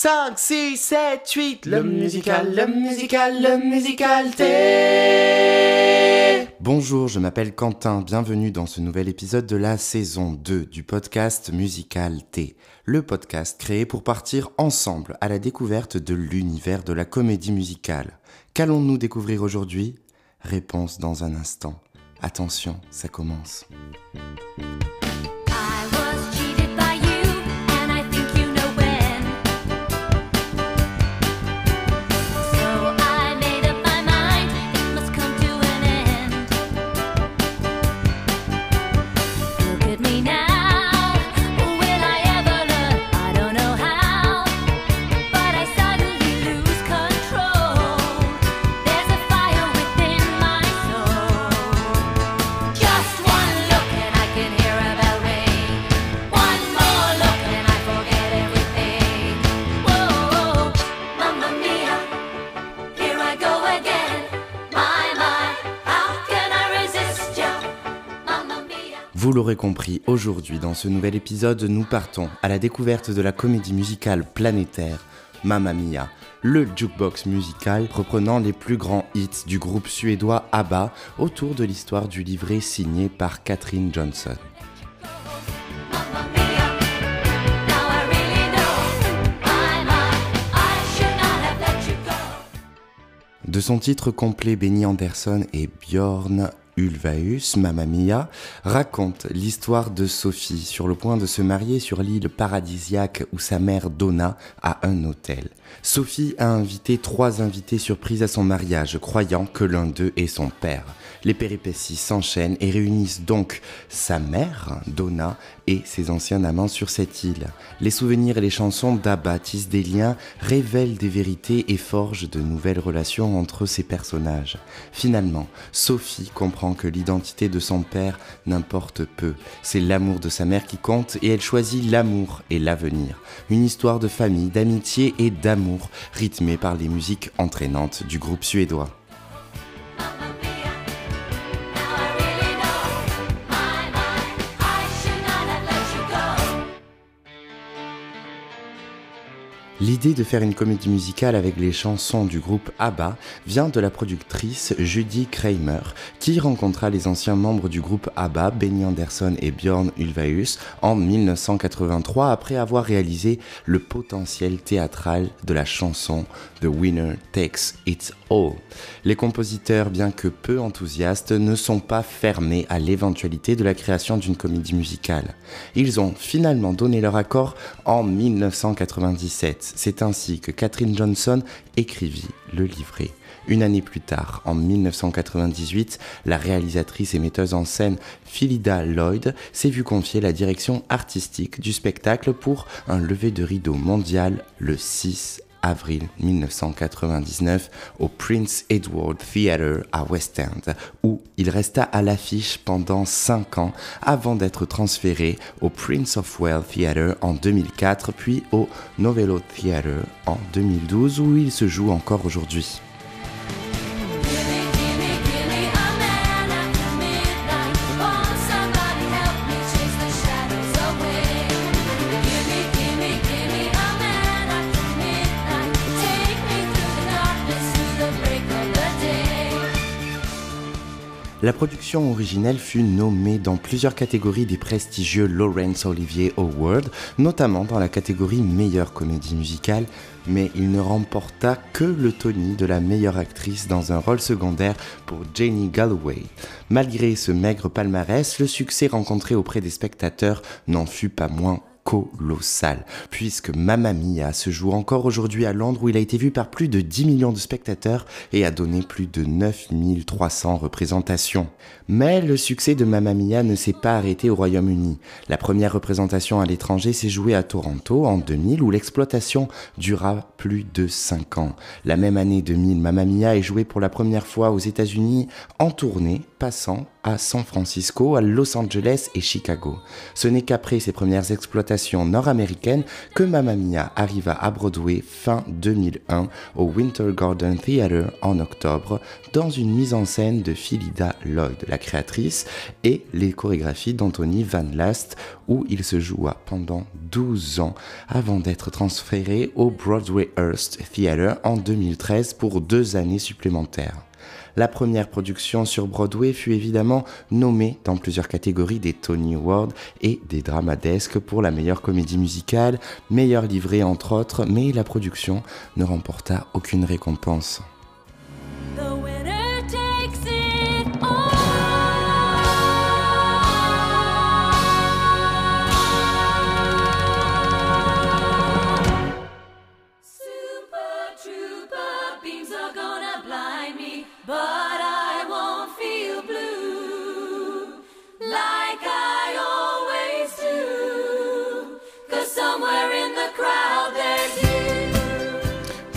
5, 6, 7, 8, le musical, le musical, le musical T. Bonjour, je m'appelle Quentin, bienvenue dans ce nouvel épisode de la saison 2 du podcast Musical T, le podcast créé pour partir ensemble à la découverte de l'univers de la comédie musicale. Qu'allons-nous découvrir aujourd'hui? Réponse dans un instant. Attention, ça commence. Vous l'aurez compris, aujourd'hui dans ce nouvel épisode, nous partons à la découverte de la comédie musicale planétaire Mamma Mia, le jukebox musical reprenant les plus grands hits du groupe suédois ABBA autour de l'histoire du livret signé par Catherine Johnson. De son titre complet, Benny Anderson et Bjorn Ulvaeus, Mamma Mia, raconte l'histoire de Sophie sur le point de se marier sur l'île paradisiaque où sa mère Donna a un hôtel. Sophie a invité trois invités surprises à son mariage, croyant que l'un d'eux est son père. Les péripéties s'enchaînent et réunissent donc sa mère, Donna, et ses anciens amants sur cette île. Les souvenirs et les chansons d'Abba tissent des liens, révèlent des vérités et forgent de nouvelles relations entre ces personnages. Finalement, Sophie comprend que l'identité de son père n'importe peu. C'est l'amour de sa mère qui compte et elle choisit l'amour et l'avenir. Une histoire de famille, d'amitié et d'amour rythmée par les musiques entraînantes du groupe suédois. L'idée de faire une comédie musicale avec les chansons du groupe ABBA vient de la productrice Judy Kramer, qui rencontra les anciens membres du groupe ABBA, Benny Anderson et Björn Ulvaeus, en 1983 après avoir réalisé le potentiel théâtral de la chanson The Winner Takes It All. Les compositeurs, bien que peu enthousiastes, ne sont pas fermés à l'éventualité de la création d'une comédie musicale. Ils ont finalement donné leur accord en 1997 c'est ainsi que Catherine Johnson écrivit le livret. Une année plus tard, en 1998, la réalisatrice et metteuse en scène Philida Lloyd s'est vue confier la direction artistique du spectacle pour un lever de rideau mondial le 6 avril 1999 au Prince Edward Theatre à West End, où il resta à l'affiche pendant 5 ans avant d'être transféré au Prince of Wales Theatre en 2004, puis au Novello Theatre en 2012, où il se joue encore aujourd'hui. La production originelle fut nommée dans plusieurs catégories des prestigieux Laurence Olivier Award, notamment dans la catégorie meilleure comédie musicale, mais il ne remporta que le Tony de la meilleure actrice dans un rôle secondaire pour Janie Galloway. Malgré ce maigre palmarès, le succès rencontré auprès des spectateurs n'en fut pas moins colossal, puisque Mamma Mia se joue encore aujourd'hui à Londres où il a été vu par plus de 10 millions de spectateurs et a donné plus de 9300 représentations. Mais le succès de Mamma Mia ne s'est pas arrêté au Royaume-Uni. La première représentation à l'étranger s'est jouée à Toronto en 2000 où l'exploitation dura plus de 5 ans. La même année 2000, Mamma Mia est jouée pour la première fois aux États-Unis en tournée, passant à San Francisco, à Los Angeles et Chicago. Ce n'est qu'après ses premières exploitations nord-américaines que Mamma Mia arriva à Broadway fin 2001 au Winter Garden Theatre en octobre dans une mise en scène de Philida Lloyd, la créatrice, et les chorégraphies d'Anthony Van Last où il se joua pendant 12 ans avant d'être transféré au Broadway Hearst Theatre en 2013 pour deux années supplémentaires. La première production sur Broadway fut évidemment nommée dans plusieurs catégories des Tony Awards et des Dramadesques pour la meilleure comédie musicale, meilleure livrée entre autres, mais la production ne remporta aucune récompense.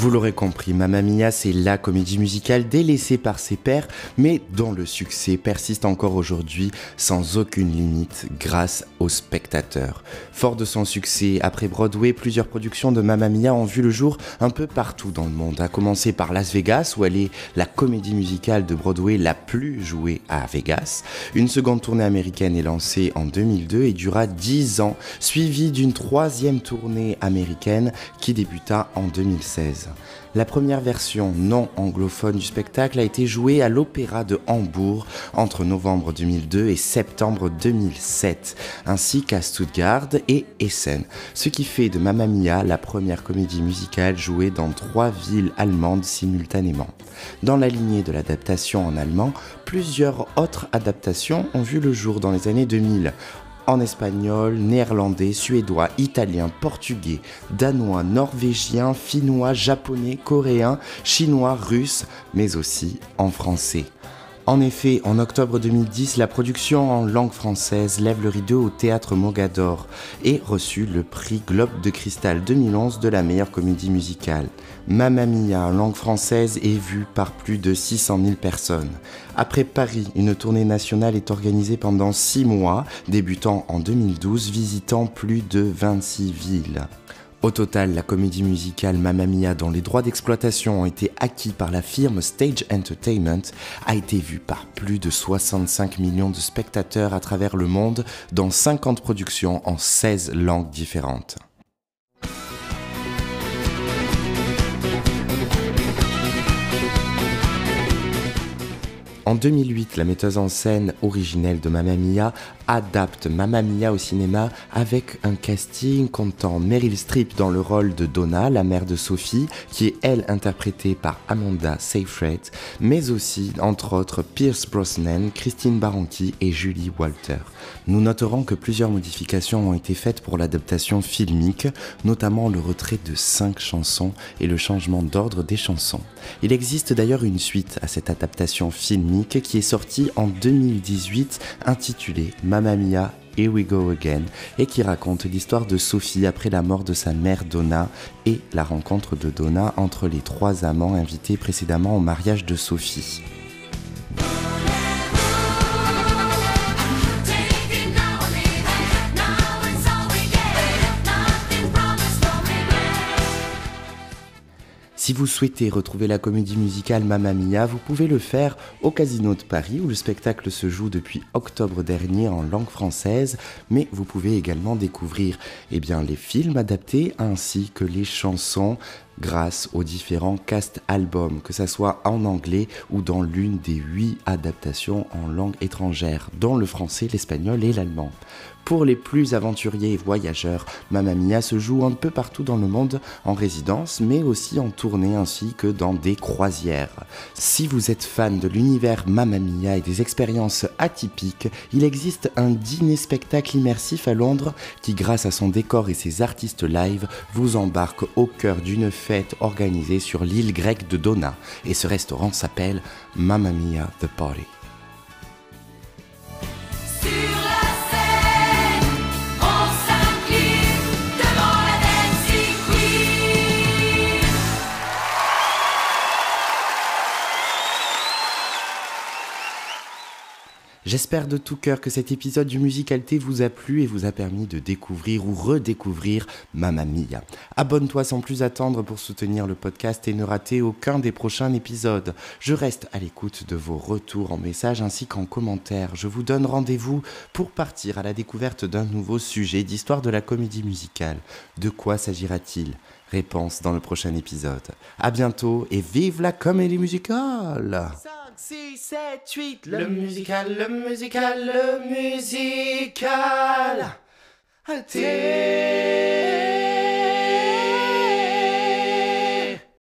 Vous l'aurez compris, Mamma Mia, c'est la comédie musicale délaissée par ses pairs, mais dont le succès persiste encore aujourd'hui sans aucune limite grâce aux spectateurs. Fort de son succès, après Broadway, plusieurs productions de Mamma Mia ont vu le jour un peu partout dans le monde, à commencer par Las Vegas, où elle est la comédie musicale de Broadway la plus jouée à Vegas. Une seconde tournée américaine est lancée en 2002 et dura 10 ans, suivie d'une troisième tournée américaine qui débuta en 2016. La première version non anglophone du spectacle a été jouée à l'Opéra de Hambourg entre novembre 2002 et septembre 2007, ainsi qu'à Stuttgart et Essen, ce qui fait de Mamma Mia la première comédie musicale jouée dans trois villes allemandes simultanément. Dans la lignée de l'adaptation en allemand, plusieurs autres adaptations ont vu le jour dans les années 2000 en espagnol, néerlandais, suédois, italien, portugais, danois, norvégien, finnois, japonais, coréen, chinois, russe, mais aussi en français. En effet, en octobre 2010, la production en langue française lève le rideau au théâtre Mogador et reçut le prix Globe de Cristal 2011 de la meilleure comédie musicale. Mamma Mia en langue française est vue par plus de 600 000 personnes. Après Paris, une tournée nationale est organisée pendant 6 mois, débutant en 2012, visitant plus de 26 villes. Au total, la comédie musicale Mamma Mia, dont les droits d'exploitation ont été acquis par la firme Stage Entertainment, a été vue par plus de 65 millions de spectateurs à travers le monde dans 50 productions en 16 langues différentes. En 2008, la metteuse en scène originelle de Mamma Mia adapte Mamma Mia au cinéma avec un casting comptant Meryl Streep dans le rôle de Donna, la mère de Sophie, qui est elle interprétée par Amanda Seyfried, mais aussi, entre autres, Pierce Brosnan, Christine Baranchi et Julie Walter. Nous noterons que plusieurs modifications ont été faites pour l'adaptation filmique, notamment le retrait de cinq chansons et le changement d'ordre des chansons. Il existe d'ailleurs une suite à cette adaptation filmique qui est sorti en 2018 intitulé Mamma Mia Here We Go Again et qui raconte l'histoire de Sophie après la mort de sa mère Donna et la rencontre de Donna entre les trois amants invités précédemment au mariage de Sophie. Si vous souhaitez retrouver la comédie musicale Mamma Mia, vous pouvez le faire au Casino de Paris où le spectacle se joue depuis octobre dernier en langue française, mais vous pouvez également découvrir eh bien, les films adaptés ainsi que les chansons grâce aux différents cast albums, que ce soit en anglais ou dans l'une des huit adaptations en langue étrangère, dont le français, l'espagnol et l'allemand. Pour les plus aventuriers et voyageurs, Mamma Mia se joue un peu partout dans le monde en résidence, mais aussi en tournée ainsi que dans des croisières. Si vous êtes fan de l'univers Mamma Mia et des expériences atypiques, il existe un dîner-spectacle immersif à Londres qui, grâce à son décor et ses artistes live, vous embarque au cœur d'une fête organisée sur l'île grecque de Dona. Et ce restaurant s'appelle Mamma Mia The Party. J'espère de tout cœur que cet épisode du Musicalité vous a plu et vous a permis de découvrir ou redécouvrir Mamma Mia. Abonne-toi sans plus attendre pour soutenir le podcast et ne rater aucun des prochains épisodes. Je reste à l'écoute de vos retours en message ainsi qu'en commentaire. Je vous donne rendez-vous pour partir à la découverte d'un nouveau sujet d'histoire de la comédie musicale. De quoi s'agira-t-il? Réponse dans le prochain épisode. À bientôt et vive la comédie musicale 5, 6, 7, 8, le musical, le musical, le musical. Alté.